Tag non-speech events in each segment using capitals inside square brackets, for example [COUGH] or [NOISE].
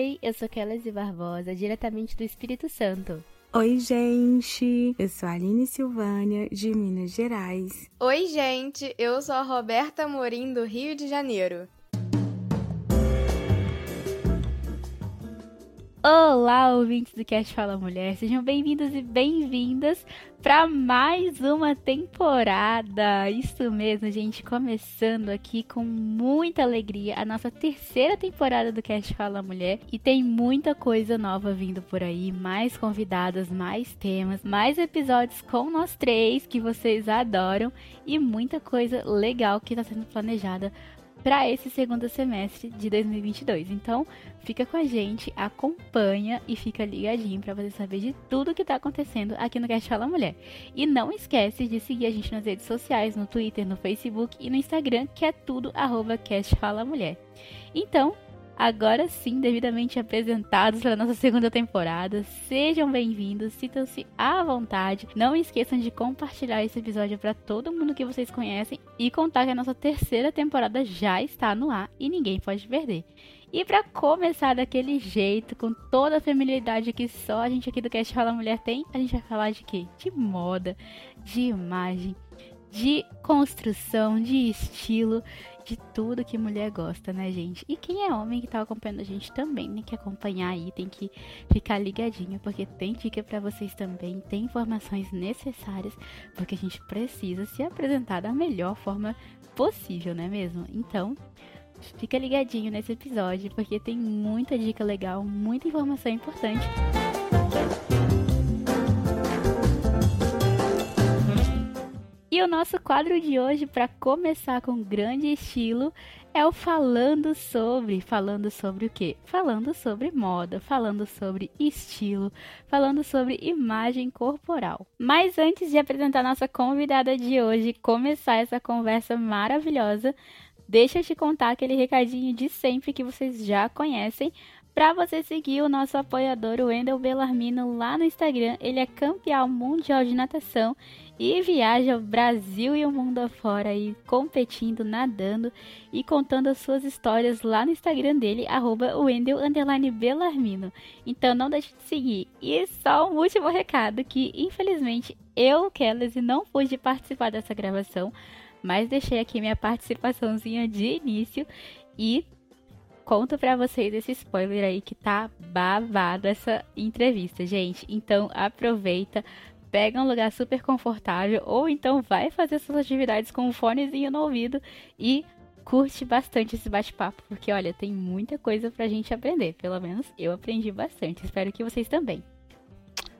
Oi, eu sou Kelly Barbosa, diretamente do Espírito Santo. Oi, gente! Eu sou a Aline Silvânia, de Minas Gerais. Oi, gente! Eu sou a Roberta Morim, do Rio de Janeiro. Olá, ouvintes do Cast Fala Mulher, sejam bem-vindos e bem-vindas para mais uma temporada. Isso mesmo, gente, começando aqui com muita alegria a nossa terceira temporada do Cast Fala Mulher e tem muita coisa nova vindo por aí, mais convidadas, mais temas, mais episódios com nós três que vocês adoram e muita coisa legal que está sendo planejada para esse segundo semestre de 2022. Então, fica com a gente, acompanha e fica ligadinho para você saber de tudo que está acontecendo aqui no Cast Fala Mulher. E não esquece de seguir a gente nas redes sociais, no Twitter, no Facebook e no Instagram, que é tudo arroba Cast Fala Mulher. Então, agora sim devidamente apresentados para nossa segunda temporada. Sejam bem-vindos, sintam-se à vontade. Não esqueçam de compartilhar esse episódio para todo mundo que vocês conhecem e contar que a nossa terceira temporada já está no ar e ninguém pode perder. E para começar daquele jeito, com toda a familiaridade que só a gente aqui do Cast Fala Mulher tem, a gente vai falar de quê? De moda, de imagem, de construção, de estilo, de tudo que mulher gosta, né, gente? E quem é homem que tá acompanhando a gente também tem que acompanhar aí, tem que ficar ligadinho, porque tem dica para vocês também, tem informações necessárias, porque a gente precisa se apresentar da melhor forma possível, não é mesmo? Então, fica ligadinho nesse episódio, porque tem muita dica legal, muita informação importante. E o nosso quadro de hoje, para começar com grande estilo, é o falando sobre. Falando sobre o quê? Falando sobre moda, falando sobre estilo, falando sobre imagem corporal. Mas antes de apresentar nossa convidada de hoje, começar essa conversa maravilhosa, deixa eu te contar aquele recadinho de sempre que vocês já conhecem para você seguir o nosso apoiador, o Wendel Bellarmino, lá no Instagram. Ele é campeão mundial de natação e viaja o Brasil e o mundo afora aí, competindo, nadando e contando as suas histórias lá no Instagram dele, arroba Wendel Bellarmino. Então não deixe de seguir. E só um último recado, que infelizmente eu, Kelly, não pude participar dessa gravação, mas deixei aqui minha participaçãozinha de início e conto para vocês esse spoiler aí que tá babado essa entrevista, gente. Então aproveita, pega um lugar super confortável ou então vai fazer suas atividades com um fonezinho no ouvido e curte bastante esse bate-papo, porque olha, tem muita coisa pra gente aprender. Pelo menos eu aprendi bastante. Espero que vocês também.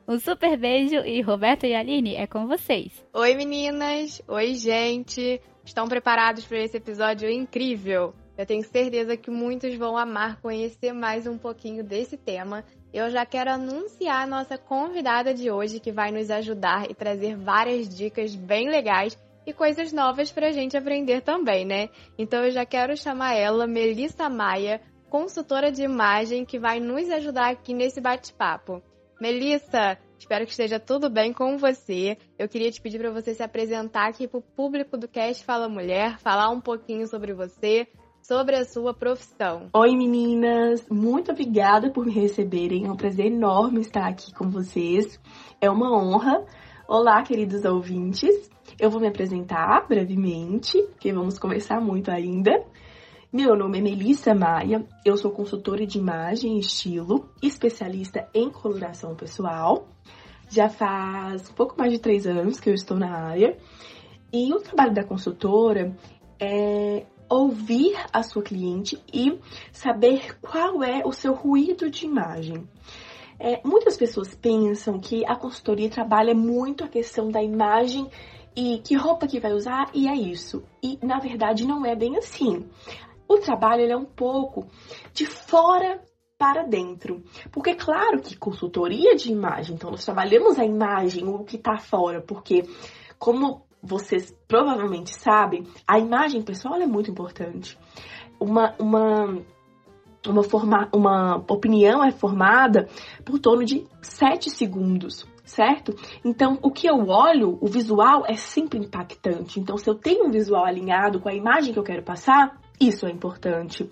Um super beijo e Roberto e Aline é com vocês. Oi meninas, oi gente. Estão preparados para esse episódio incrível? Eu tenho certeza que muitos vão amar conhecer mais um pouquinho desse tema. Eu já quero anunciar a nossa convidada de hoje, que vai nos ajudar e trazer várias dicas bem legais e coisas novas para a gente aprender também, né? Então eu já quero chamar ela, Melissa Maia, consultora de imagem, que vai nos ajudar aqui nesse bate-papo. Melissa, espero que esteja tudo bem com você. Eu queria te pedir para você se apresentar aqui para o público do Cast Fala Mulher, falar um pouquinho sobre você, sobre a sua profissão. Oi meninas, muito obrigada por me receberem. É um prazer enorme estar aqui com vocês. É uma honra. Olá, queridos ouvintes. Eu vou me apresentar brevemente, porque vamos conversar muito ainda. Meu nome é Melissa Maia, eu sou consultora de imagem e estilo, especialista em coloração pessoal. Já faz um pouco mais de três anos que eu estou na área. E o trabalho da consultora é ouvir a sua cliente e saber qual é o seu ruído de imagem. É, muitas pessoas pensam que a consultoria trabalha muito a questão da imagem e que roupa que vai usar e é isso. E na verdade não é bem assim. O trabalho é um pouco de fora para dentro. Porque, claro que consultoria de imagem, então nós trabalhamos a imagem, o que está fora, porque, como vocês provavelmente sabem, a imagem pessoal é muito importante. Uma, uma, uma, forma, uma opinião é formada por torno de 7 segundos, certo? Então, o que eu olho, o visual é sempre impactante. Então, se eu tenho um visual alinhado com a imagem que eu quero passar, Isso é importante.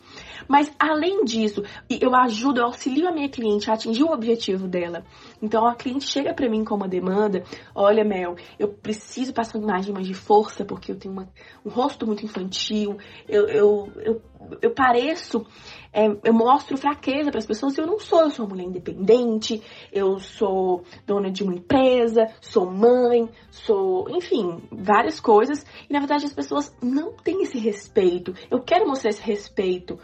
Mas além disso, eu ajudo, eu auxilio a minha cliente a atingir o objetivo dela. Então a cliente chega para mim com uma demanda, olha Mel, eu preciso passar uma imagem mais de força porque eu tenho uma, um rosto muito infantil, eu, eu, eu, eu pareço, é, eu mostro fraqueza para as pessoas eu não sou, eu sou uma mulher independente, eu sou dona de uma empresa, sou mãe, sou, enfim, várias coisas. E na verdade as pessoas não têm esse respeito. Eu quero mostrar esse respeito,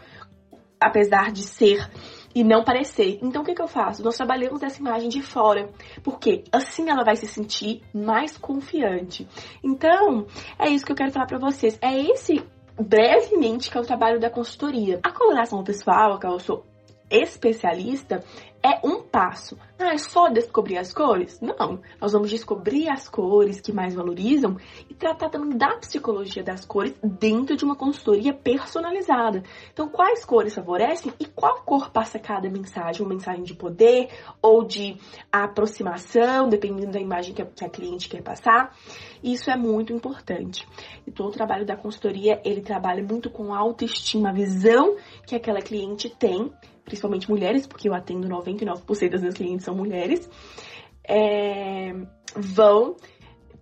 apesar de ser e não parecer. Então o que, que eu faço? Nós trabalhamos essa imagem de fora, porque assim ela vai se sentir mais confiante. Então, é isso que eu quero falar para vocês. É esse brevemente que é o trabalho da consultoria. A coloração pessoal, que eu sou especialista, é um passo. Ah, é só descobrir as cores? Não. Nós vamos descobrir as cores que mais valorizam e tratar também da psicologia das cores dentro de uma consultoria personalizada. Então, quais cores favorecem e qual cor passa cada mensagem? Uma mensagem de poder ou de aproximação, dependendo da imagem que a, que a cliente quer passar. Isso é muito importante. Então, o trabalho da consultoria, ele trabalha muito com a autoestima, a visão que aquela cliente tem principalmente mulheres, porque eu atendo 99% das minhas clientes são mulheres, é, vão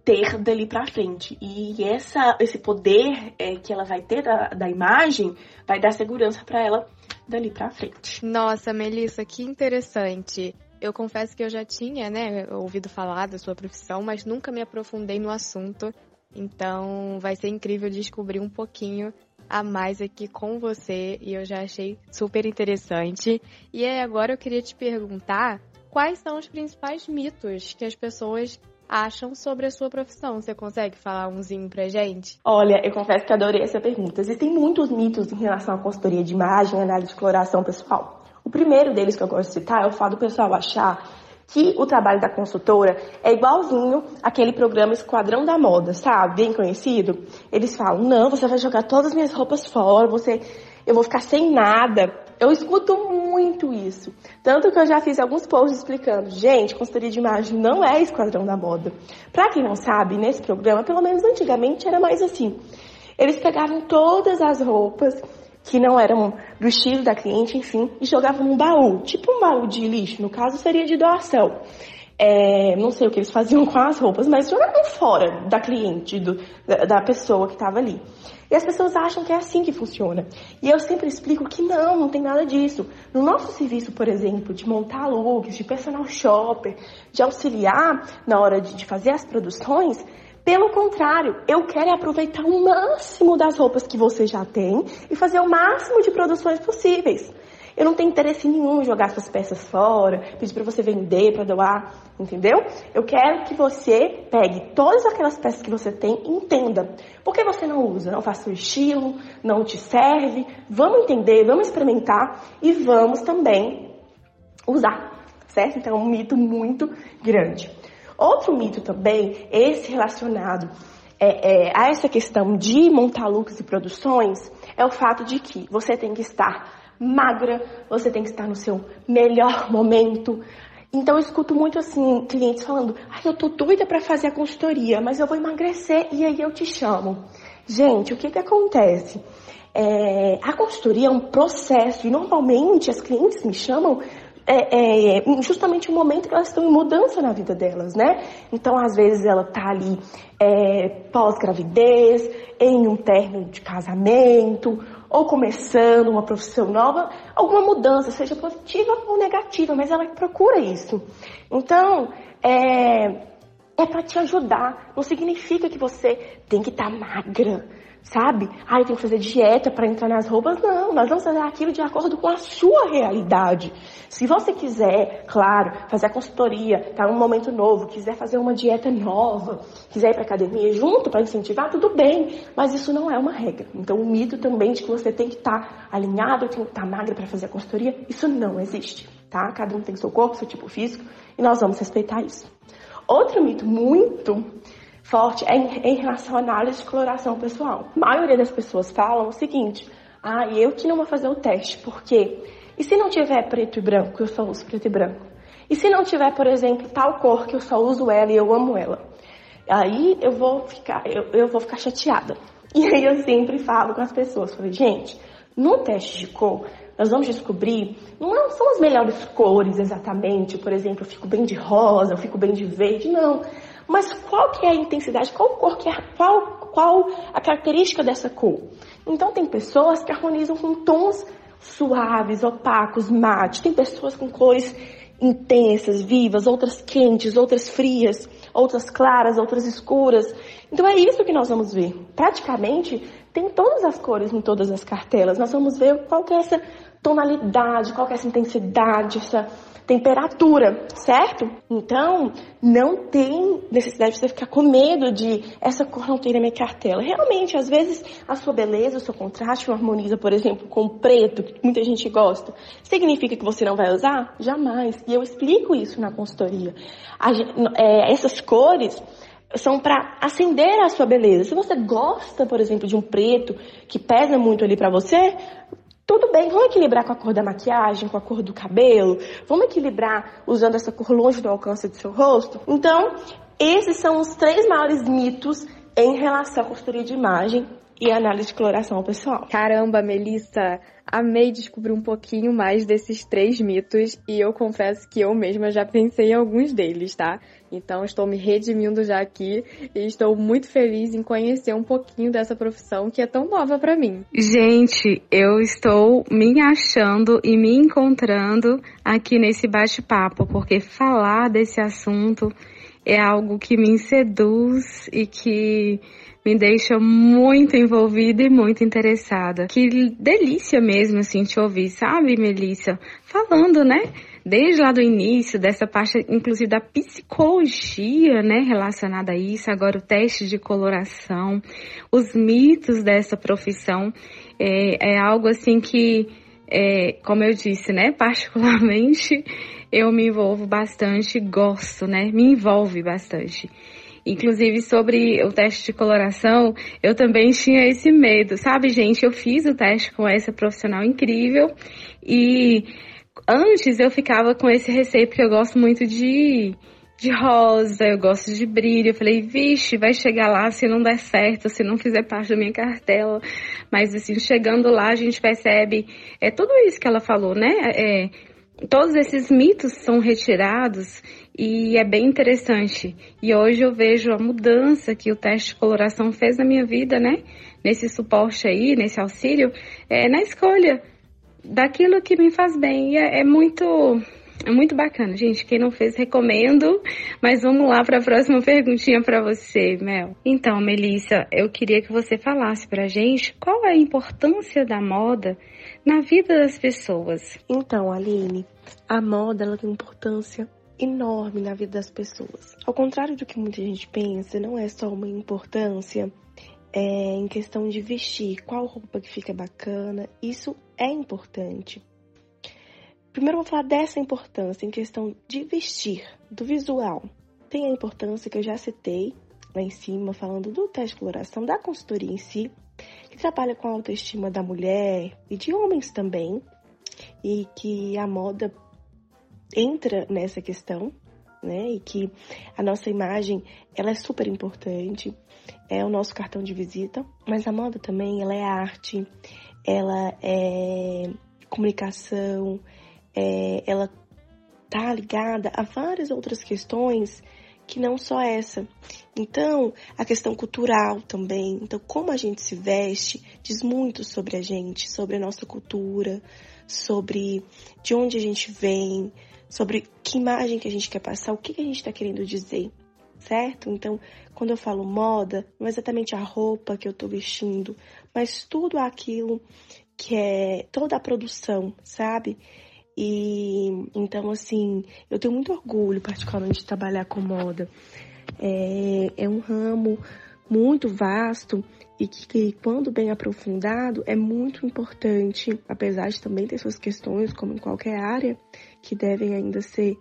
ter dali para frente. E essa, esse poder é, que ela vai ter da, da imagem vai dar segurança para ela dali para frente. Nossa, Melissa, que interessante. Eu confesso que eu já tinha, né, ouvido falar da sua profissão, mas nunca me aprofundei no assunto. Então, vai ser incrível descobrir um pouquinho a mais aqui com você e eu já achei super interessante. E aí agora eu queria te perguntar quais são os principais mitos que as pessoas acham sobre a sua profissão. Você consegue falar umzinho pra gente? Olha, eu confesso que adorei essa pergunta. Existem muitos mitos em relação à consultoria de imagem análise de coloração pessoal. O primeiro deles que eu gosto de citar é o fato do pessoal achar que o trabalho da consultora é igualzinho aquele programa Esquadrão da Moda, sabe? Bem conhecido. Eles falam: "Não, você vai jogar todas as minhas roupas fora, você eu vou ficar sem nada". Eu escuto muito isso. Tanto que eu já fiz alguns posts explicando, gente, consultoria de imagem não é Esquadrão da Moda. Para quem não sabe, nesse programa, pelo menos antigamente era mais assim. Eles pegavam todas as roupas que não eram do estilo da cliente, enfim, e jogavam num baú, tipo um baú de lixo, no caso seria de doação. É, não sei o que eles faziam [LAUGHS] com as roupas, mas jogavam fora da cliente, do, da, pessoa que estava ali. E as pessoas acham que é assim que funciona. E eu sempre explico que não, não tem nada disso. No nosso serviço, por exemplo, de montar looks, de personal shopper, de auxiliar na hora de, de fazer as produções, pelo contrário, eu quero aproveitar o máximo das roupas que você já tem e fazer o máximo de produções possíveis. Eu não tenho interesse nenhum em jogar suas peças fora, pedir para você vender, para doar, entendeu? Eu quero que você pegue todas aquelas peças que você tem e entenda. Por que você não usa? Não faz seu estilo, não te serve. Vamos entender, vamos experimentar e vamos também usar, certo? Então é um mito muito grande. Outro mito também, esse relacionado é, é, a essa questão de montar looks e produções, é o fato de que você tem que estar magra, você tem que estar no seu melhor [LAUGHS] momento. Então eu escuto muito assim, clientes falando, ai, eu tô doida para fazer a consultoria, mas eu vou emagrecer e aí eu te chamo. Gente, o que que acontece? É, a consultoria é um processo e normalmente as clientes me chamam é, é, justamente o momento que elas estão em mudança na vida delas, né? Então, às vezes, ela tá ali é, pós-gravidez, em um término de casamento, ou começando uma profissão nova, alguma mudança, seja positiva ou negativa, mas ela procura isso. Então, é, é para te ajudar. Não significa que você tem que estar tá magra sabe? Ah, eu tenho que fazer dieta para entrar nas roupas. Não, nós vamos fazer aquilo de acordo com a sua realidade. Se você quiser, claro, fazer a consultoria, tá num momento novo, quiser fazer uma dieta nova, quiser ir para academia junto para incentivar, tudo bem. Mas isso não é uma regra. Então, o mito também de que você tem que estar tá alinhado, tem que estar tá magra para fazer a consultoria, isso não existe, tá? Cada um tem seu corpo, seu tipo físico, e nós vamos respeitar isso. Outro mito muito forte é em, relação à análise de coloração pessoal. A maioria das pessoas falam o seguinte: ah, eu que não vou fazer o teste, por quê? E se não tiver preto e branco, eu só uso preto e branco? E se não tiver, por exemplo, tal cor que eu só uso ela e eu amo ela? Aí eu vou ficar, eu, eu vou ficar chateada. [LAUGHS] E aí eu sempre falo com as pessoas, falei, gente, no teste de cor, nós vamos descobrir, não são as melhores cores exatamente, por exemplo, eu fico bem de rosa, eu fico bem de verde, não. Mas qual que é a intensidade, qual cor que é, qual, qual a característica dessa cor? Então tem pessoas que harmonizam com tons suaves, opacos, mate, tem pessoas com cores intensas, vivas, outras quentes, outras frias, outras claras, outras escuras. Então é isso que nós vamos ver. Praticamente tem todas as cores em todas as cartelas. Nós vamos ver qual que é essa tonalidade, qual que é essa intensidade, essa temperatura, certo? Então, não tem necessidade de você ficar com medo de essa cor não ter na minha cartela. Realmente, às vezes, a sua beleza, o seu contraste não harmoniza, por exemplo, com o preto, que muita gente gosta. Significa que você não vai usar? Jamais. E eu explico isso na consultoria. A, é, essas cores são para acender a sua beleza. Se você gosta, por exemplo, de um preto que pesa muito ali para você, tudo bem, vamos equilibrar com a cor da maquiagem, com a cor do cabelo, vamos equilibrar usando essa cor longe do alcance do seu rosto. Então, esses são os três maiores mitos em relação à consultoria de imagem e análise de coloração pessoal. Caramba, Melissa, amei descobrir um pouquinho mais desses três mitos e eu confesso que eu mesma já pensei em alguns deles, tá? Então estou me redimindo já aqui e estou muito feliz em conhecer um pouquinho dessa profissão que é tão nova para mim. Gente, eu estou me achando e me encontrando aqui nesse bate-papo, porque falar desse assunto é algo que me seduz e que me deixa muito envolvida e muito interessada. Que delícia mesmo, assim, te ouvir, sabe, Melissa? Falando, né? Desde lá do início, dessa parte, inclusive, da psicologia, né, relacionada a isso, agora o teste de coloração, os mitos dessa profissão, é, é algo assim que, é, como eu disse, né, [LAUGHS] particularmente, eu me envolvo bastante, gosto, né, me envolve bastante. Inclusive, sobre o teste de coloração, eu também tinha esse medo, sabe, gente? Eu fiz o teste com essa profissional incrível e antes eu ficava com esse receio porque eu gosto muito de de rosa, eu gosto de brilho. Eu falei, vixe, vai chegar lá se não der certo, se não fizer parte da minha cartela. Mas assim, chegando lá, a gente percebe é tudo isso que ela falou, né? É, todos esses mitos são retirados e é bem interessante. E hoje eu vejo a mudança que o teste de coloração fez na minha vida, né? Nesse suporte aí, nesse auxílio, é, na escolha daquilo que me faz bem. É, é muito. É muito bacana, gente. Quem não fez, recomendo. Mas vamos lá para a próxima [LAUGHS] perguntinha para você, Mel. Então, Melissa, eu queria que você falasse para gente qual é a importância da moda na vida das pessoas. Então, Aline, a moda ela tem importância enorme na vida das pessoas. Ao contrário do que muita gente pensa, não é só uma importância é, em questão de vestir, qual roupa que fica bacana, isso é importante. Primeiro vou falar dessa importância em questão de vestir, do visual. Tem a importância que eu já citei lá em cima, falando do teste de coloração, da consultoria em si, que trabalha com a autoestima da mulher e de homens também, e que a moda entra nessa questão, né? E que a nossa imagem, ela é super importante, é o nosso cartão de visita, mas a moda também, ela é arte, ela é comunicação, é, ela tá ligada a várias outras questões que não só essa. Então, a questão cultural também. Então, como a gente se veste diz muito sobre a gente, sobre a nossa cultura, sobre de onde a gente vem, sobre que imagem que a gente quer passar, o que, que a gente está querendo dizer, certo? Então, quando eu falo moda, não é exatamente a roupa que eu estou vestindo, mas tudo aquilo que é toda a produção, sabe? E então, assim, eu tenho muito orgulho, particularmente, de trabalhar com moda. É, é um ramo muito vasto e que, que, quando bem aprofundado, é muito importante, apesar de também ter suas questões, como em qualquer área, que devem ainda ser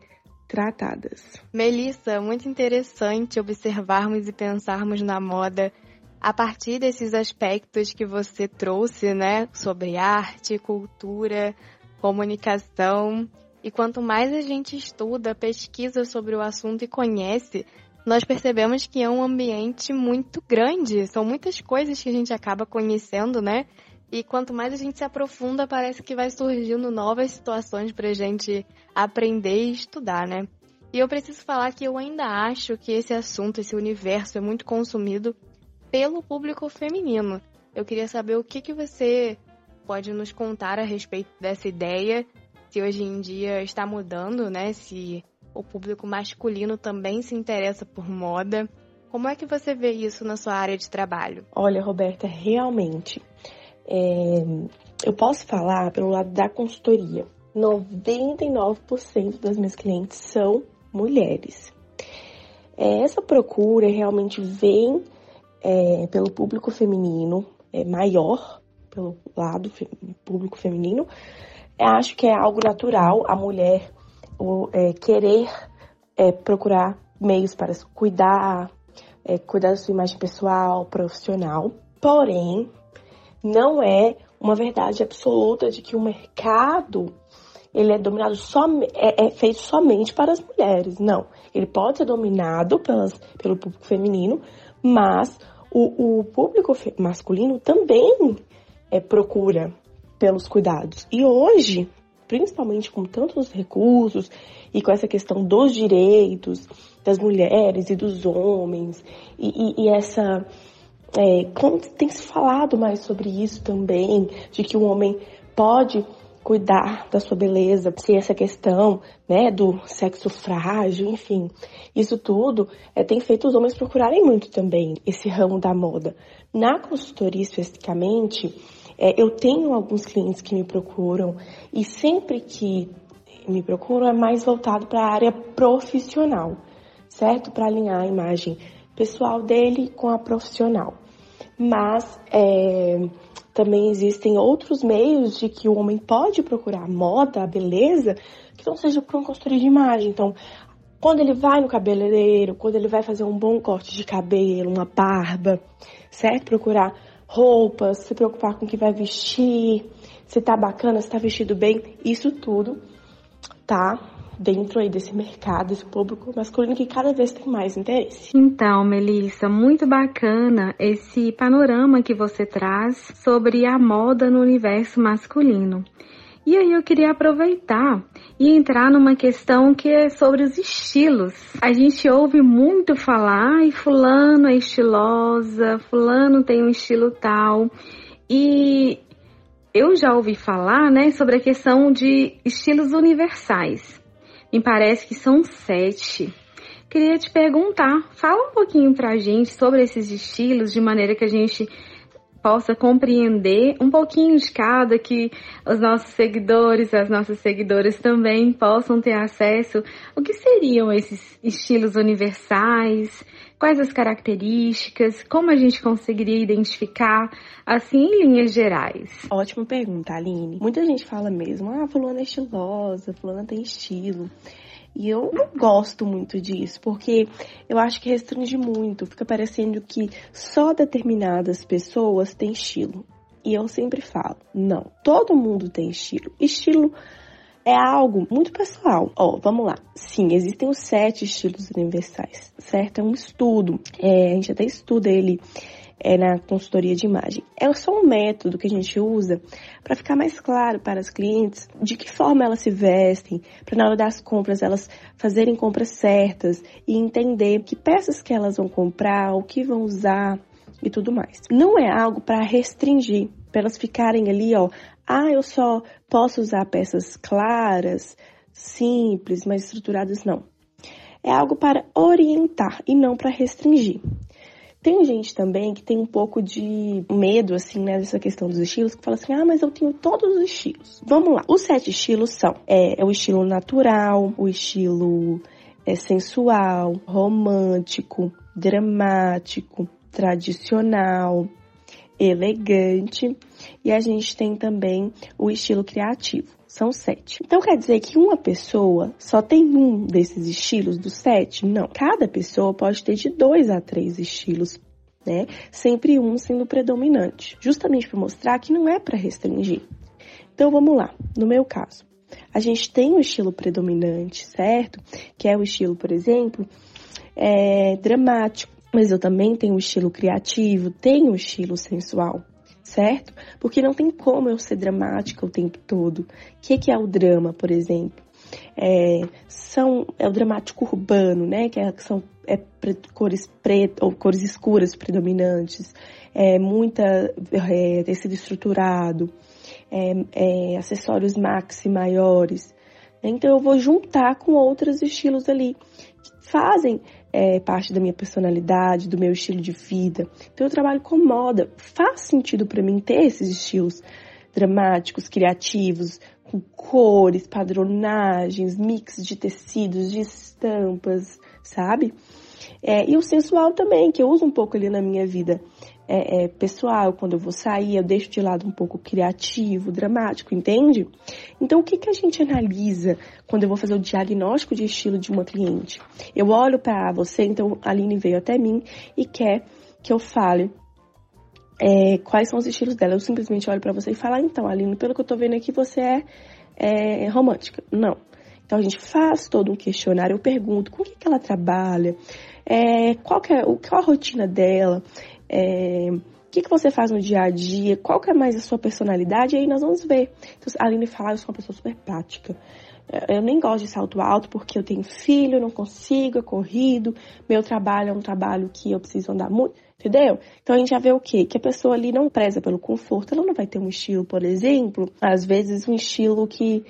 tratadas. Melissa, muito interessante observarmos e pensarmos na moda a partir desses aspectos que você trouxe, né, sobre arte, cultura, comunicação. E quanto mais a gente estuda, pesquisa sobre o assunto e conhece, nós percebemos que é um ambiente muito grande, são muitas coisas que a gente acaba conhecendo, né? E quanto mais a gente se aprofunda, parece que vai surgindo novas situações para a gente aprender e estudar, né? E eu preciso falar que eu ainda acho que esse assunto, esse universo é muito consumido pelo público feminino. Eu queria saber o que, que você pode nos contar a respeito dessa ideia, se hoje em dia está mudando, né? Se o público masculino também se interessa por moda. Como é que você vê isso na sua área de trabalho? Olha, Roberta, realmente, é, eu posso falar pelo lado da consultoria. 99% das minhas clientes são mulheres. É, essa procura realmente vem é, pelo público feminino, é maior pelo lado fe público feminino. acho que é algo natural a mulher o, é, querer é, procurar meios para cuidar, é, cuidar da sua imagem pessoal, profissional. Porém, não é uma verdade absoluta de que o mercado ele é dominado só é, é, feito somente para as mulheres. Não, ele pode ser dominado pelas, pelo público feminino, mas o, o público masculino também é, procura pelos cuidados. E hoje, principalmente com tantos recursos e com essa questão dos direitos das mulheres e dos homens e, e, e essa é, tem se falado mais sobre isso também, de que o homem pode cuidar da sua beleza, se essa questão, né, do sexo frágil, enfim, isso tudo é, tem feito os homens procurarem muito também esse ramo da moda. Na consultoria especificamente, é, eu tenho alguns clientes que me procuram e sempre que me procuram é mais voltado para a área profissional, certo? Para alinhar a imagem pessoal dele com a profissional. Mas é, também existem outros meios de que o homem pode procurar moda, beleza, que não seja por uma consultoria de imagem. Então, quando ele vai no cabeleireiro, quando ele vai fazer um bom corte de cabelo, uma barba, certo? Procurar roupas, se preocupar com o que vai vestir, se tá bacana, se tá vestido bem, isso tudo tá dentro aí desse mercado, esse público masculino que cada vez tem mais interesse. Então, Melissa, muito bacana esse panorama que você traz sobre a moda no universo masculino. E aí eu queria aproveitar e entrar numa questão que é sobre os estilos. A gente ouve muito falar, e fulano é estilosa, fulano tem um estilo tal. E eu já ouvi falar, né, sobre a questão de estilos universais. Me parece que são sete. Queria te perguntar, fala um pouquinho pra gente sobre esses estilos, de maneira que a gente possa compreender um pouquinho de cada, que os nossos seguidores, as nossas seguidoras também possam ter acesso. O que seriam esses estilos universais? Quais as características? Como a gente conseguiria identificar, assim, em linhas gerais? Ótima pergunta, Aline. Muita gente fala mesmo, ah, fulana é estilosa, fulana tem estilo. E eu não gosto muito disso, porque eu acho que restringe muito. Fica parecendo que só determinadas pessoas têm estilo. E eu sempre falo, não, todo mundo tem estilo. Estilo é algo muito pessoal. Ó, oh, vamos lá. Sim, existem os sete estilos universais, certo? É um estudo. É, a gente até estuda ele é, na consultoria de imagem. É só um método que a gente usa para ficar mais claro para as clientes de que forma elas se vestem, para na hora das compras elas fazerem compras certas e entender que peças que elas vão comprar, o que vão usar e tudo mais. Não é algo para restringir, para elas ficarem ali, ó, ah, eu só posso usar peças claras, simples, mais estruturadas, não. É algo para orientar e não para restringir. Tem gente também que tem um pouco de medo, assim, né, dessa questão dos estilos, que fala assim, ah, mas eu tenho todos os estilos. Vamos lá. Os sete estilos são, é, é o estilo natural, o estilo é, sensual, romântico, dramático, tradicional, elegante. E a gente tem também o estilo criativo. São sete. Então quer dizer que uma pessoa só tem um desses estilos dos sete? Não. Cada pessoa pode ter de dois a três estilos né? Sempre um sendo predominante, justamente para mostrar que não é para restringir. Então vamos lá, no meu caso, a gente tem o estilo predominante, certo? Que é o estilo, por exemplo, é, dramático, mas eu também tenho um estilo criativo, tenho um estilo sensual, certo? Porque não tem como eu ser dramática o tempo todo. O que, que é o drama, por exemplo? É, são, é o dramático urbano, né? Que, é, que são é, cores pretas ou cores escuras predominantes, é, muita é, tecido estruturado, é, é, acessórios maxi maiores. Então eu vou juntar com outros estilos ali que fazem é, parte da minha personalidade, do meu estilo de vida. Então eu trabalho com moda. Faz sentido para mim ter esses estilos dramáticos, criativos, com cores, padronagens, mix de tecidos, de estampas, sabe? É, e o sensual também, que eu uso um pouco ali na minha vida é, é, pessoal, quando eu vou sair, eu deixo de lado um pouco criativo, dramático, entende? Então, o que, que a gente analisa quando eu vou fazer o diagnóstico de estilo de uma cliente? Eu olho para você, então a Aline veio até mim e quer que eu fale é, quais são os estilos dela. Eu simplesmente olho para você e falo, ah, então, Aline, pelo que eu tô vendo aqui, você é, é romântica. Não. Então a gente faz todo um questionário, eu pergunto com o que, que ela trabalha, é, qual, que é, qual a rotina dela, é, o que, que você faz no dia a dia, qual que é mais a sua personalidade, e aí nós vamos ver. Então, a Aline fala, eu sou uma pessoa super prática. É, eu nem gosto de salto alto porque eu tenho filho, não consigo, é corrido, meu trabalho é um trabalho que eu preciso andar muito. Entendeu? Então a gente já vê o quê? Que a pessoa ali não preza pelo conforto, ela não vai ter um estilo, por exemplo, às vezes um estilo que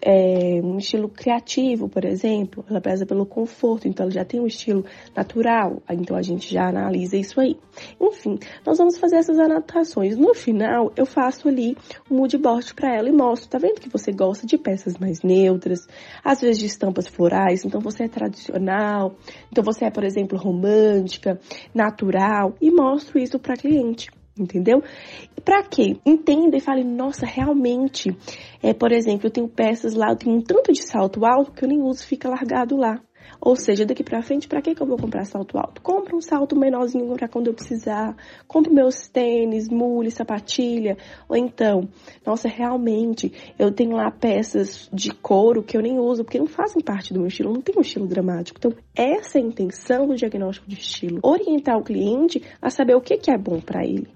é, um estilo criativo, por exemplo, ela preza pelo conforto, então ela já tem um estilo natural, então a gente já analisa isso aí. Enfim, nós vamos fazer essas anotações. No final, eu faço ali um mood board para ela e mostro, tá vendo que você gosta de peças mais neutras, às vezes de estampas florais, então você é tradicional, então você é, por exemplo, romântica, natural real e mostro isso para cliente. Entendeu? Para quê? Entenda e fale, nossa, realmente, é, por exemplo, eu tenho peças lá, eu tenho um tanto de salto alto que eu nem uso, fica largado lá. Ou seja, daqui para frente, para que, que eu vou comprar salto alto? Compra um salto menorzinho para quando eu precisar. Compre meus tênis, mule, sapatilha. Ou então, nossa, realmente, eu tenho lá peças de couro que eu nem uso, porque não fazem parte do meu estilo, não tem um estilo dramático. Então, essa é a intenção do diagnóstico de estilo. Orientar o cliente a saber o que, que é bom para ele.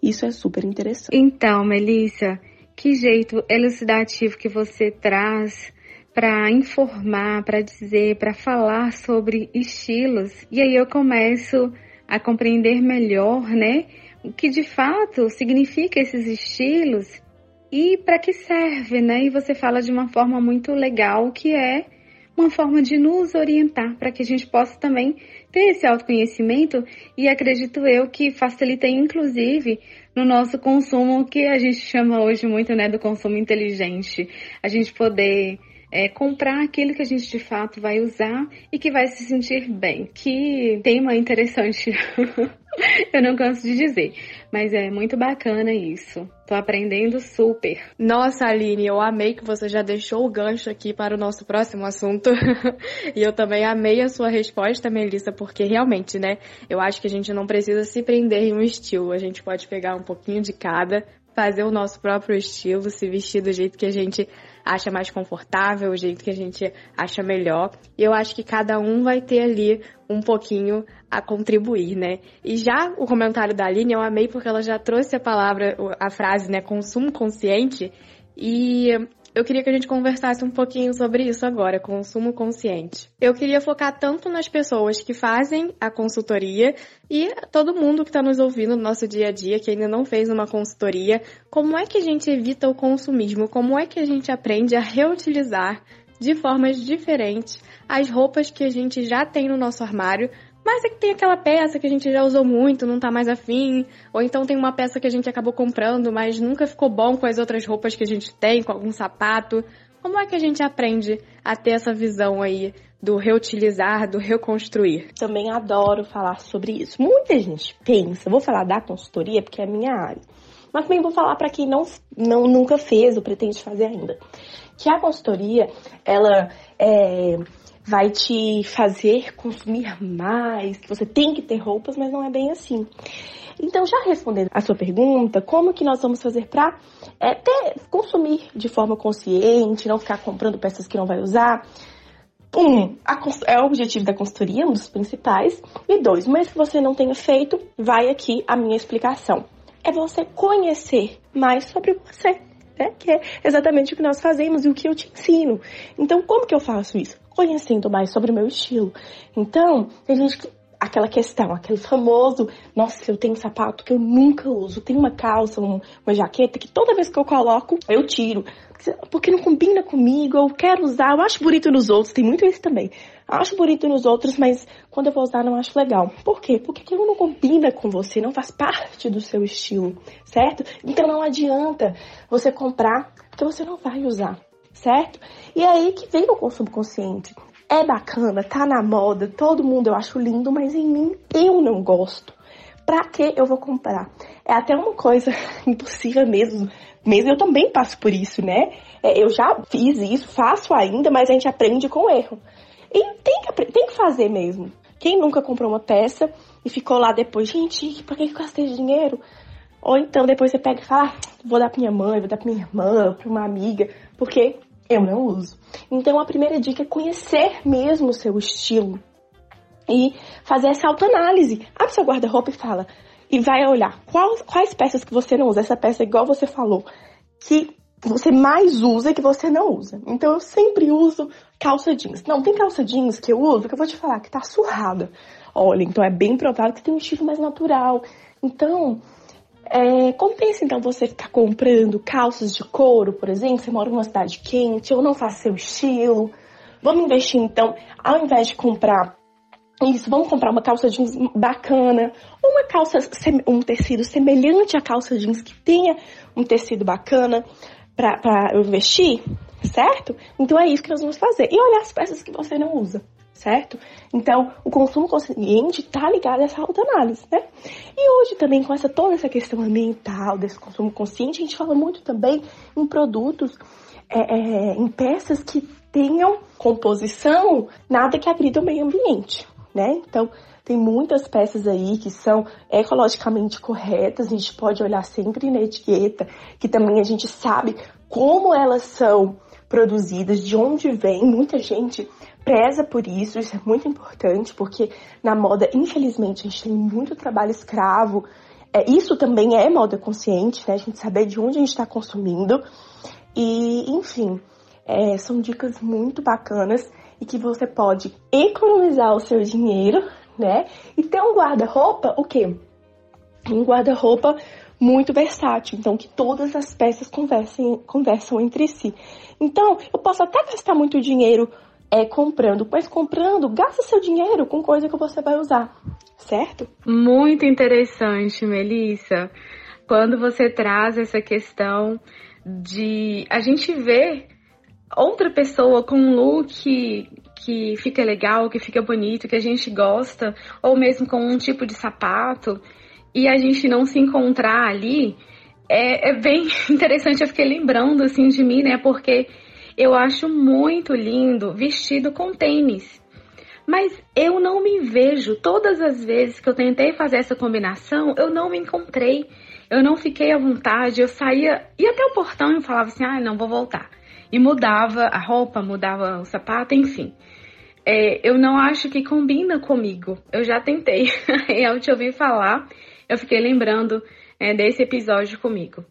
Isso é super interessante. Então, Melissa, que jeito elucidativo que você traz para informar, para dizer, para falar sobre estilos. E aí eu começo a compreender melhor, né, o que de fato significa esses estilos e para que serve, né? E você fala de uma forma muito legal que é uma forma de nos orientar para que a gente possa também ter esse autoconhecimento e acredito eu que facilita inclusive no nosso consumo que a gente chama hoje muito, né, do consumo inteligente. A gente poder é, comprar aquilo que a gente de fato vai usar e que vai se sentir bem. Que tema interessante. [LAUGHS] eu não canso de dizer, mas é muito bacana isso. Tô aprendendo super. Nossa, Aline, eu amei que você já deixou o gancho aqui para o nosso próximo assunto. [LAUGHS] e eu também amei a sua resposta, Melissa, porque realmente, né, eu acho que a gente não precisa se prender em um estilo. A gente pode pegar um pouquinho de cada, fazer o nosso próprio estilo, se vestir do jeito que a gente acha mais confortável, o jeito que a gente acha melhor. E eu acho que cada um vai ter ali um pouquinho a contribuir, né? E já o comentário da Aline eu amei porque ela já trouxe a palavra, a frase, né, consumo consciente. E eu queria que a gente conversasse um pouquinho sobre isso agora, consumo consciente. Eu queria focar tanto nas pessoas que fazem a consultoria e todo mundo que está nos ouvindo no nosso dia a dia, que ainda não fez uma consultoria, como é que a gente evita o consumismo? Como é que a gente aprende a reutilizar de formas diferentes as roupas que a gente já tem no nosso armário mas é que tem aquela peça que a gente já usou muito, não tá mais afim. Ou então tem uma peça que a gente acabou comprando, mas nunca ficou bom com as outras roupas que a gente tem, com algum sapato. Como é que a gente aprende a ter essa visão aí do reutilizar, do reconstruir? Também adoro falar sobre isso. Muita gente pensa, vou falar da consultoria porque é a minha área. Mas também vou falar para quem não, não nunca fez ou pretende fazer ainda. Que a consultoria, ela é vai te fazer consumir mais, que você tem que ter roupas, mas não é bem assim. Então, já respondendo a sua pergunta, como que nós vamos fazer para é, consumir de forma consciente, não ficar comprando peças que não vai usar? um, a, é o objetivo da consultoria, um dos principais. E dois, mas se você não tenha feito, vai aqui a minha explicação. É você conhecer mais sobre você. Né? Que é exatamente o que nós fazemos e o que eu te ensino. Então, como que eu faço isso? Conhecendo mais sobre o meu estilo. Então, tem gente que aquela questão, aquele famoso, nossa, eu tenho sapato que eu nunca uso, tem uma calça, um, uma jaqueta que toda vez que eu coloco, eu tiro. Porque não combina comigo, eu quero usar, eu acho bonito nos outros, tem muito isso também. Acho bonito nos outros, mas quando eu vou usar não acho legal. Por quê? Porque aquilo não combina com você, não faz parte do seu estilo, certo? Então não adianta você comprar, porque você não vai usar certo? E é aí que vem o consumo consciente é bacana, tá na moda, todo mundo eu acho lindo, mas em mim eu não gosto. Pra que eu vou comprar? É até uma coisa [LAUGHS] impossível mesmo. Mesmo eu também passo por isso, né? É, eu já fiz isso, faço ainda, mas a gente aprende com erro. E tem que, tem que fazer mesmo. Quem nunca comprou uma peça e ficou lá depois, gente, pra que eu gastei dinheiro? Ou então depois você pega e fala, ah, vou dar pra minha mãe, vou dar pra minha irmã, pra uma amiga, porque eu não uso. Então a primeira dica é conhecer mesmo o seu estilo e fazer essa autoanálise. Abre seu guarda-roupa e fala e vai olhar quais, quais peças que você não usa. Essa peça, igual você falou, que você mais usa e que você não usa. Então eu sempre uso calça jeans. Não, tem calça jeans que eu uso que eu vou te falar que tá surrada. Olha, então é bem provável que tem um estilo mais natural. Então, é, compensa então você ficar comprando calças de couro, por exemplo, você mora numa cidade quente ou não faz seu estilo. Vamos investir então, ao invés de comprar isso, vamos comprar uma calça jeans bacana, uma calça, um tecido semelhante à calça jeans que tenha um tecido bacana para eu investir, certo? Então é isso que nós vamos fazer. E olhar as peças que você não usa certo? Então, o consumo consciente está ligado a essa autoanálise, né? E hoje também com essa toda essa questão ambiental desse consumo consciente, a gente fala muito também em produtos, é, é, em peças que tenham composição nada que agrida o meio ambiente, né? Então, tem muitas peças aí que são ecologicamente corretas, a gente pode olhar sempre na etiqueta, que também a gente sabe como elas são produzidas, de onde vem. Muita gente preza por isso, isso é muito importante, porque na moda, infelizmente, a gente tem muito trabalho escravo. É, isso também é moda consciente, né? A gente saber de onde a gente está consumindo. E, enfim, é, são dicas muito bacanas e que você pode economizar o seu dinheiro, né? E ter um guarda-roupa, o quê? Um guarda-roupa muito versátil, então que todas as peças conversem, conversam entre si. Então, eu posso até gastar muito dinheiro é comprando, mas comprando, gasta seu dinheiro com coisa que você vai usar, certo? Muito interessante, Melissa. Quando você traz essa questão de a gente ver outra pessoa com um look que fica legal, que fica bonito, que a gente gosta, ou mesmo com um tipo de sapato, e a gente não se encontrar ali, é, é bem [LAUGHS] interessante. Eu fiquei lembrando assim de mim, né? Porque eu acho muito lindo vestido com tênis. Mas eu não me vejo. Todas as vezes que eu tentei fazer essa combinação, eu não me encontrei. Eu não fiquei à vontade. Eu saía, ia até o portão e falava assim: ah, não, vou voltar. E mudava a roupa, mudava o sapato, enfim. É, eu não acho que combina comigo. Eu já tentei. [LAUGHS] e ao te ouvir falar, eu fiquei lembrando é, desse episódio comigo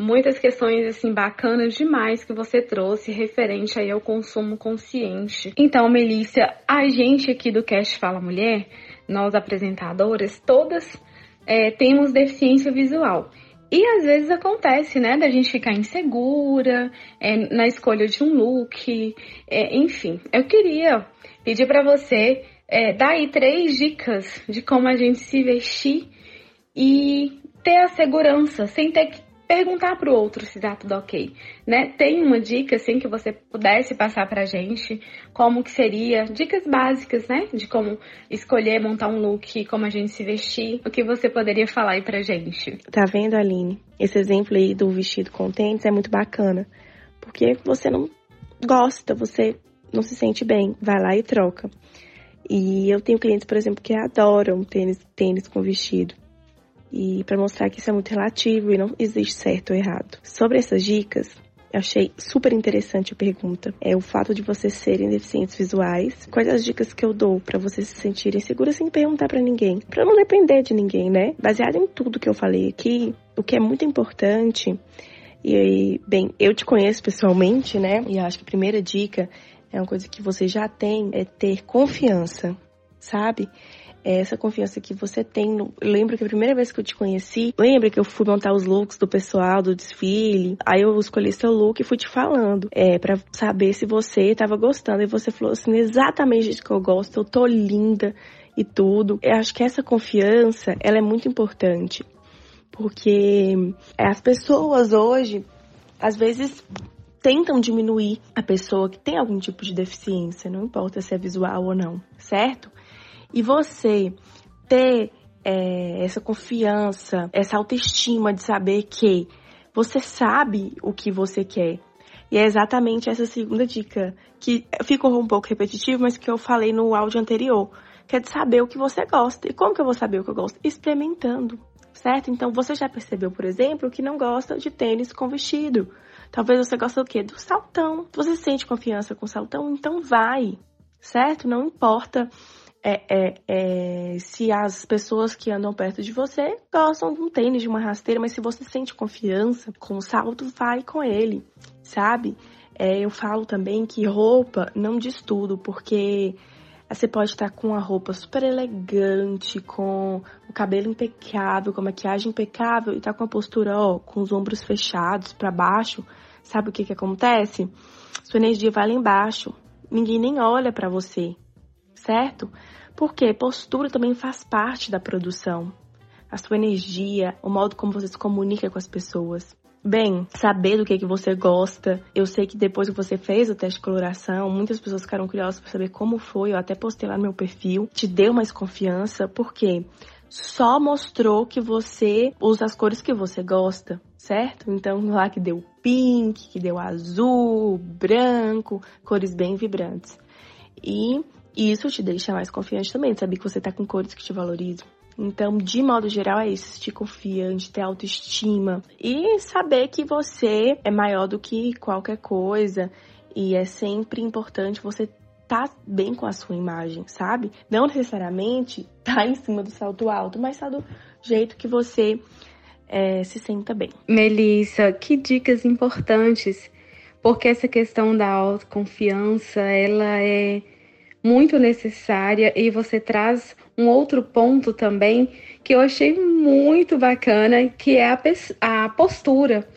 muitas questões assim bacanas demais que você trouxe referente aí ao consumo consciente. Então, Melícia, a gente aqui do Cast Fala Mulher, nós apresentadoras, todas é, temos deficiência visual. E às vezes acontece, né, da gente ficar insegura é, na escolha de um look, é, enfim. Eu queria pedir para você é, dar aí três dicas de como a gente se vestir e ter a segurança, sem ter que perguntar para o outro se tá tudo ok, né? Tem uma dica assim que você pudesse passar para gente, como que seria dicas básicas, né, de como escolher montar um look, como a gente se vestir, o que você poderia falar aí pra gente? Tá vendo, Aline? Esse exemplo aí do vestido com tênis é muito bacana, porque você não gosta, você não se sente bem, vai lá e troca. E eu tenho clientes, por exemplo, que adoram tênis, tênis com vestido e para mostrar que isso é muito relativo e não existe certo ou errado. Sobre essas dicas, Eu achei super interessante a pergunta. É o fato de vocês serem deficientes visuais. Quais as dicas que eu dou para vocês se sentirem seguros sem perguntar para ninguém? Para não depender de ninguém, né? Baseado em tudo que eu falei aqui, o que é muito importante e bem, eu te conheço pessoalmente, né? E acho que a primeira dica é uma coisa que você já tem é ter confiança, sabe? É essa confiança que você tem. No... Lembro que a primeira vez que eu te conheci, lembra que eu fui montar os looks do pessoal do desfile. Aí eu escolhi seu look e fui te falando, é, para saber se você tava gostando. E você falou assim, exatamente isso que eu gosto, eu tô linda e tudo. Eu acho que essa confiança, ela é muito importante porque é, as pessoas hoje, às vezes, tentam diminuir a pessoa que tem algum tipo de deficiência, não importa se é visual ou não, certo? E você ter é, essa confiança, essa autoestima de saber que você sabe o que você quer. E é exatamente essa segunda dica, que ficou um pouco repetitivo, mas que eu falei no áudio anterior, que é de saber o que você gosta. E como que eu vou saber o que eu gosto? Experimentando certo? Então você já percebeu, por exemplo, que não gosta de tênis com vestido. Talvez você goste do quê? Do saltão. Você sente confiança com o saltão, então vai, certo? Não importa é, é, é, se as pessoas que andam perto de você gostam de um tênis, de uma rasteira, mas se você sente confiança com o salto, vai com ele, sabe? É, eu falo também que roupa não diz tudo, porque você pode estar com a roupa super elegante, com o cabelo impecável, com a maquiagem impecável e tá com a postura, ó, com os ombros fechados para baixo. Sabe o que que acontece? Sua energia vai lá embaixo. Ninguém nem olha para você, certo? Porque postura também faz parte da produção. A sua energia, o modo como você se comunica com as pessoas. Bem, saber do que, que você gosta. Eu sei que depois que você fez o teste de coloração, muitas pessoas ficaram curiosas para saber como foi. Eu até postei lá no meu perfil. Te deu mais confiança, porque só mostrou que você usa as cores que você gosta, certo? Então lá que deu pink, que deu azul, branco, cores bem vibrantes. E isso te deixa mais confiante também, saber que você tá com cores que te valorizam. Então, de modo geral, é isso: sentir confiante, ter autoestima e saber que você é maior do que qualquer coisa. E é sempre importante você tá bem com a sua imagem, sabe? Não necessariamente tá em cima do salto alto, mas tá do jeito que você é, se senta bem. Melissa, que dicas importantes, porque essa questão da autoconfiança, ela é muito necessária e você traz um outro ponto também que eu achei muito bacana, que é a, a postura.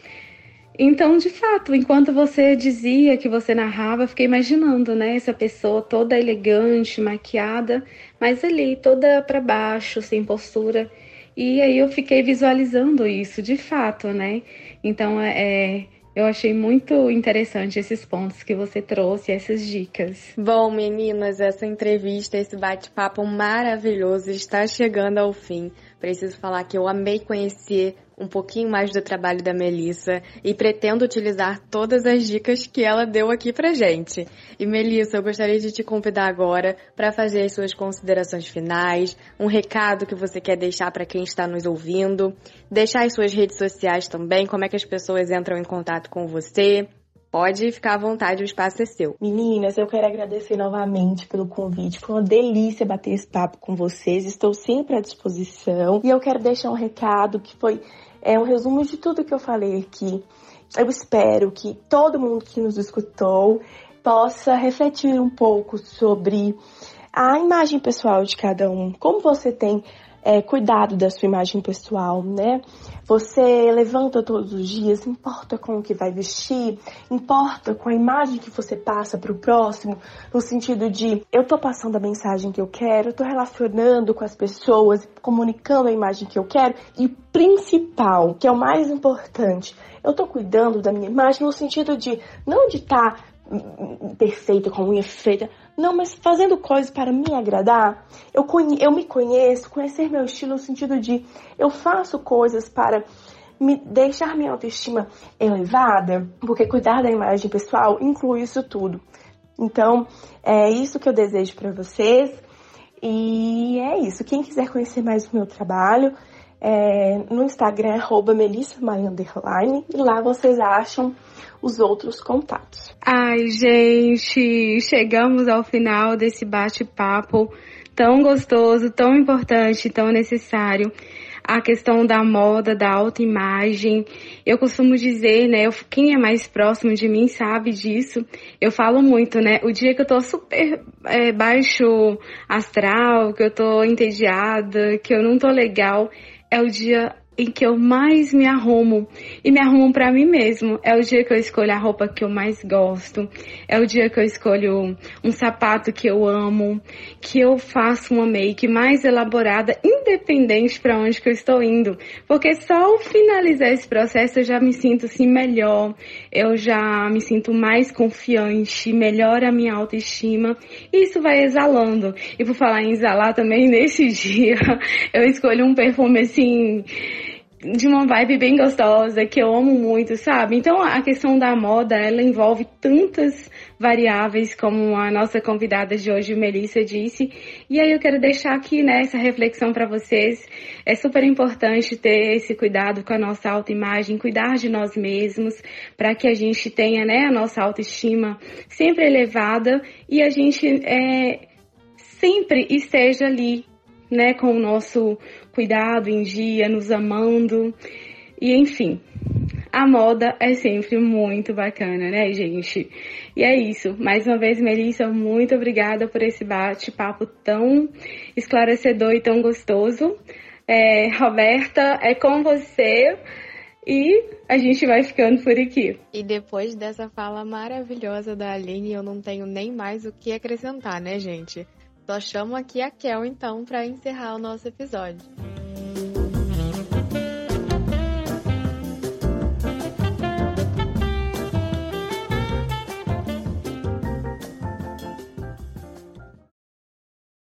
Então, de fato, enquanto você dizia que você narrava, fiquei imaginando, né, essa pessoa toda elegante, maquiada, mas ali toda para baixo, sem postura. E aí eu fiquei visualizando isso, de fato, né? Então, é, eu achei muito interessante esses pontos que você trouxe, essas dicas. Bom, meninas, essa entrevista, esse bate-papo maravilhoso está chegando ao fim. Preciso falar que eu amei conhecer um pouquinho mais do trabalho da Melissa e pretendo utilizar todas as dicas que ela deu aqui pra gente. E Melissa, eu gostaria de te convidar agora para fazer as suas considerações finais, um recado que você quer deixar para quem está nos ouvindo, deixar as suas redes sociais também, como é que as pessoas entram em contato com você. Pode ficar à vontade, o espaço é seu. Meninas, eu quero agradecer novamente pelo convite. Foi uma delícia bater esse papo com vocês. Estou sempre à disposição. E eu quero deixar um recado que foi é um resumo de tudo que eu falei aqui. Eu espero que todo mundo que nos escutou possa refletir um pouco sobre a imagem pessoal de cada um. Como você tem é, cuidado da sua imagem pessoal, né? Você levanta todos os dias, importa com o que vai vestir, importa com a imagem que você passa para o próximo, no sentido de eu tô passando a mensagem que eu quero, eu tô relacionando com as pessoas, comunicando a imagem que eu quero e principal, que é o mais importante, eu tô cuidando da minha imagem no sentido de não de estar tá perfeita, com a unha feita. Não, mas fazendo coisas para me agradar. Eu, eu me conheço, conhecer meu estilo no sentido de eu faço coisas para me deixar minha autoestima elevada, porque cuidar da imagem pessoal inclui isso tudo. Então, é isso que eu desejo para vocês. E é isso. Quem quiser conhecer mais o meu trabalho, É, no Instagram, arroba Underline, e lá vocês acham os outros contatos. Ai, gente, chegamos ao final desse bate-papo tão gostoso, tão importante, tão necessário a questão da moda, da autoimagem. Eu costumo dizer, né, eu, quem é mais próximo de mim sabe disso. Eu falo muito, né, o dia que eu tô super é, baixo astral, que eu tô entediada, que eu não tô legal, é o dia em que eu mais me arrumo e me arrumo para mim mesmo. É o dia que eu escolho a roupa que eu mais gosto, é o dia que eu escolho um sapato que eu amo, que eu faço uma make mais elaborada, independente para onde que eu estou indo, porque só ao finalizar esse processo eu já me sinto assim melhor, eu já me sinto mais confiante, melhora a minha autoestima, e isso vai exalando. E por falar em exalar também [LAUGHS] nesse dia, eu escolho um perfume assim de uma vibe bem gostosa, que eu amo muito, sabe? Então a questão da moda, ela envolve tantas variáveis, como a nossa convidada de hoje, Melissa, disse. E aí eu quero deixar aqui, né, essa reflexão para vocês. É super importante ter esse cuidado com a nossa autoimagem, cuidar de nós mesmos, para que a gente tenha, né, a nossa autoestima sempre elevada e a gente é, sempre esteja ali, né, com o nosso cuidado em dia, nos amando. E enfim, a moda é sempre muito bacana, né, gente? E é isso. Mais uma vez, Melissa, muito obrigada por esse bate-papo tão esclarecedor e tão gostoso. É, Roberta, é com você. E a gente vai ficando por aqui. E depois dessa fala maravilhosa da Aline, eu não tenho nem mais o que acrescentar, né, gente? Só chamo aqui a Kel então para encerrar o nosso episódio.